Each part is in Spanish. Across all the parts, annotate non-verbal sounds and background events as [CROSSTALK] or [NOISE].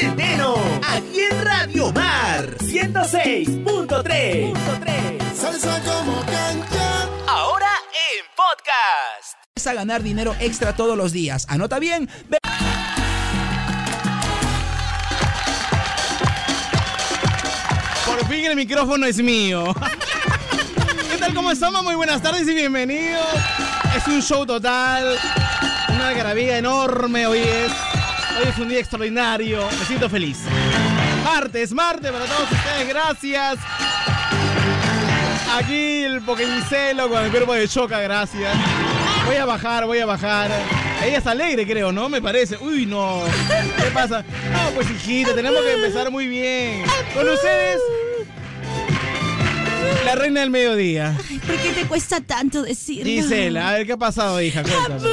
Centeno, aquí en Radio Mar 106.3. Salsa como cancha. Ahora en podcast. Vas a ganar dinero extra todos los días. Anota bien. Ve- Por fin el micrófono es mío. ¿Qué tal? ¿Cómo estamos? Muy buenas tardes y bienvenidos. Es un show total. Una algarabía enorme hoy es. Hoy es un día extraordinario. Me siento feliz. Martes, martes para todos ustedes. Gracias. Aquí el Pokémicelo con el cuerpo de choca, gracias. Voy a bajar, voy a bajar. Ella es alegre, creo, ¿no? Me parece. Uy, no. ¿Qué pasa? No, pues hijita, tenemos que empezar muy bien. Con ustedes, la reina del mediodía. ¿Por qué te cuesta tanto decirlo? Gisela, a ver, ¿qué ha pasado, hija? Cuéntame.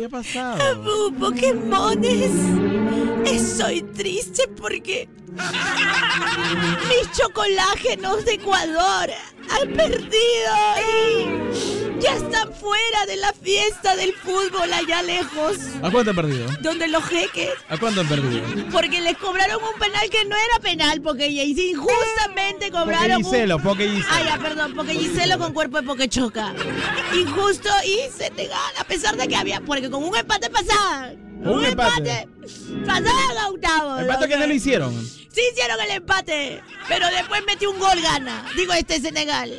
¿Qué ha pasado? Abu, Pokémones. Estoy triste porque [LAUGHS] mis chocolágenos de Ecuador han perdido ya están fuera de la fiesta del fútbol allá lejos, ¿A cuánto han perdido? donde los jeques, ¿A cuánto han perdido? porque les cobraron un penal que no era penal, porque injustamente cobraron un Giselo, Poké Ah, Giselo. ya, perdón, porque Giselo con cuerpo de Pokechoca. Injusto y se te gana, a pesar de que había. Porque con un empate pasaban. Un empate. Pasaban a octavos. ¿Empate que no lo hicieron? Sí hicieron el empate, pero después metió un gol gana. Digo, este Senegal.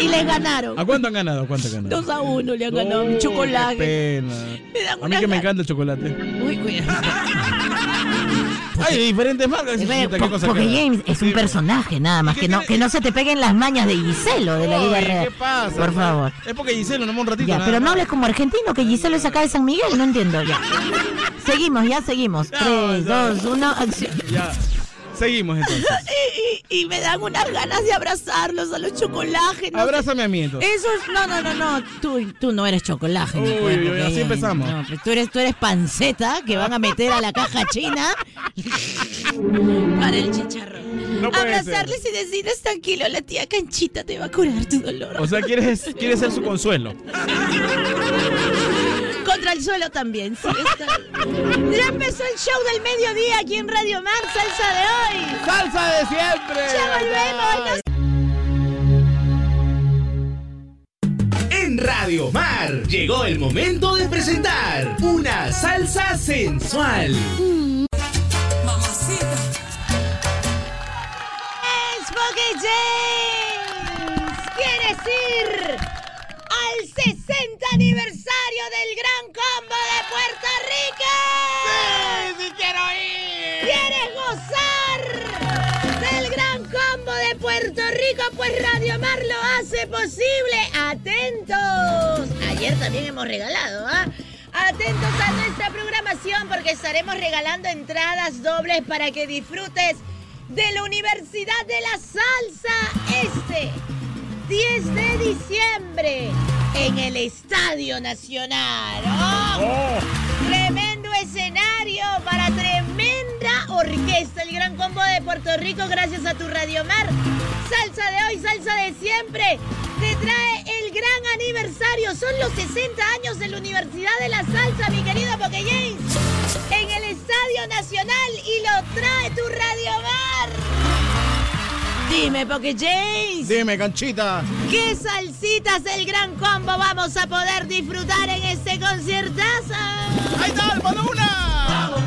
Y les ganaron. ¿A cuánto han ganado? ¿A cuánto han ganado? 2 a 1 le han ganado Oh, mi chocolate. Qué pena. A mí que me encanta el chocolate. Uy, cuidado. [LAUGHS] Hay diferentes marcas. Eh, hijita, ¿qué po- cosa Porque queda? James es Sí, un personaje nada más, ¿Y que no, que no se te peguen las mañas de Giselo de la vida real. ¿Qué pasa? Por favor. Es porque Giselo, no un ratito. Ya, nada pero no hables como argentino, que Giselo es acá de San Miguel, no entiendo ya. [LAUGHS] Seguimos, ya seguimos. No, Tres, no. dos, uno, acción. Ya. Seguimos entonces. [LAUGHS] Y, y- y me dan unas ganas de abrazarlos a los chocolágenos. Abrázame a mí entonces. Eso es, no, no, no, no, tú, tú no eres chocolate. Uy, así empezamos. No, pues tú eres, tú eres panceta que van a meter a la caja china [LAUGHS] para el chicharrón. No Abrazarles y decirles tranquilo, la tía Canchita te va a curar tu dolor. O sea, quieres, quieres ser su consuelo. [LAUGHS] El suelo también, sí. está. Ya empezó el show del mediodía aquí en Radio Mar, salsa de hoy. ¡Salsa de siempre! Ya volvemos. En Radio Mar llegó el momento de presentar una salsa sensual. Es Poké James. ¿Quieres ir al 60 aniversario del Gran Combo de Puerto Rico? ¡Sí, sí quiero ir! ¿Quieres gozar del Gran Combo de Puerto Rico? Pues Radio Mar lo hace posible. ¡Atentos! Ayer también hemos regalado, ¿ah? Atentos a nuestra programación porque estaremos regalando entradas dobles para que disfrutes de la Universidad de la Salsa este 10 de diciembre en el Estadio Nacional. ¡Oh! Tremendo escenario para tremenda orquesta. El gran combo de Puerto Rico, gracias a tu Radio Mar. Salsa de hoy, salsa de siempre. Te trae el gran aniversario. Son los 60 años de la Universidad de la Salsa, mi querido Poké James. En el Estadio Nacional y lo trae tu Radio Mar. Dime, Poké James. Dime, canchita. ¿Qué salsitas del gran combo vamos a poder disfrutar en este conciertazo? ¡Ahí está, hermano, una! ¡Saca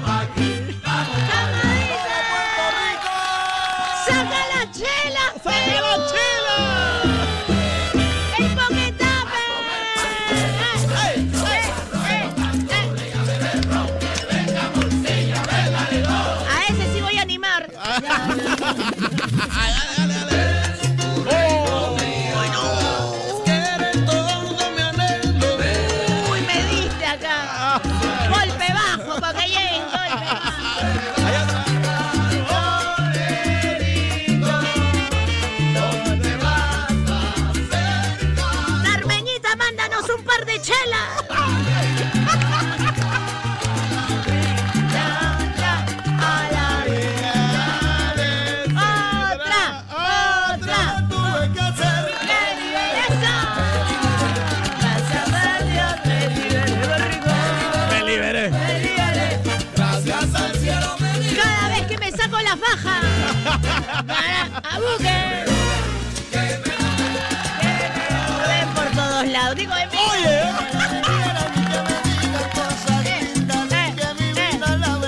Ven por todos lados. Digo, de mí.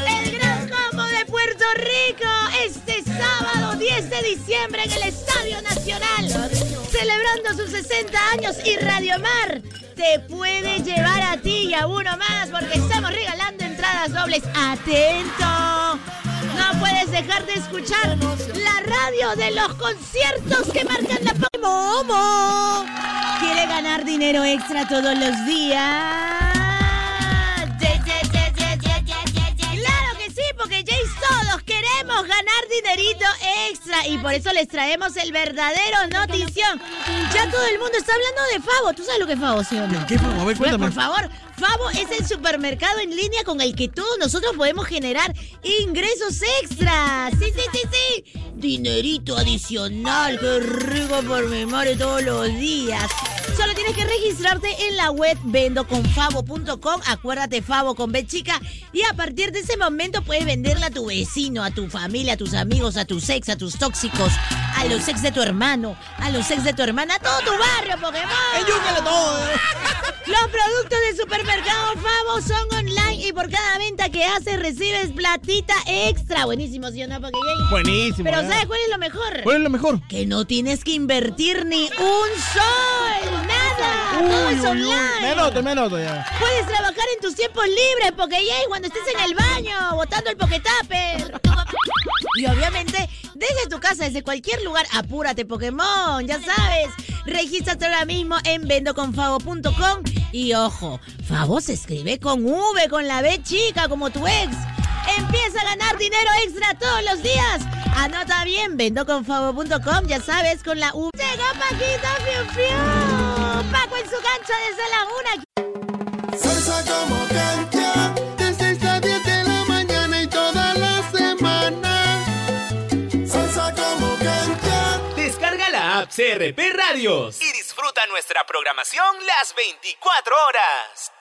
El gran combo de Puerto Rico este sábado 10 de diciembre en el Estadio Nacional, celebrando sus 60 años y Radio Mar te puede llevar a ti y a uno más porque estamos regalando entradas dobles. Atento. No puedes dejar de escuchar la radio de los conciertos que marcan la Momo. ¿Quiere ganar dinero extra todos los días? Dinerito extra y por eso les traemos el verdadero notición. Ya todo el mundo está hablando de Favo. ¿Tú sabes lo que es Favo, sí o no? ¿Qué? A ver, Pues, cuéntame. por favor, Favo es el supermercado en línea con el que todos nosotros podemos generar ingresos extras. Sí, sí, sí, sí. Dinerito adicional, qué rico por mi madre todos los días. Solo tienes que registrarte en la web vendoconfavo.com. Acuérdate, Favo con B chica. Y a partir de ese momento puedes venderle a tu vecino, a tu familia, a tus amigos, a tus ex, a tus tóxicos, a los ex de tu hermano, a los ex de tu hermana, a todo tu barrio, Pokémon. ¡Eyúcale todo! [LAUGHS] Los productos de Supermercado Favo son online y por cada venta que haces recibes platita extra. Buenísimo, ¿sí o no? Porque ya- Buenísimo. Pero ¿eh? ¿sabes cuál es lo mejor? ¿Cuál es lo mejor? Que no tienes que invertir ni un sol. Nada. Todo es online. Me anoto, me anoto ya. Puedes trabajar en tus tiempos libres, Pokeyay, cuando estés en el baño, botando el Poketaper. Y obviamente, desde tu casa, desde cualquier lugar, apúrate, Pokémon, ya sabes. Regístrate ahora mismo en vendoconfavo.com. Y ojo, Favo se escribe con V, con la B chica, como tu ex. Empieza a ganar dinero extra todos los días. Anota bien, vendoconfavo.com, ya sabes, con la U. Llegó Paquito Fiu Fiu. Paco en su cancha desde la una. Salsa como cancha, de 6 a 10 de la mañana y toda la semana. Salsa como cancha. Descarga la app CRP Radios y disfruta nuestra programación las 24 horas.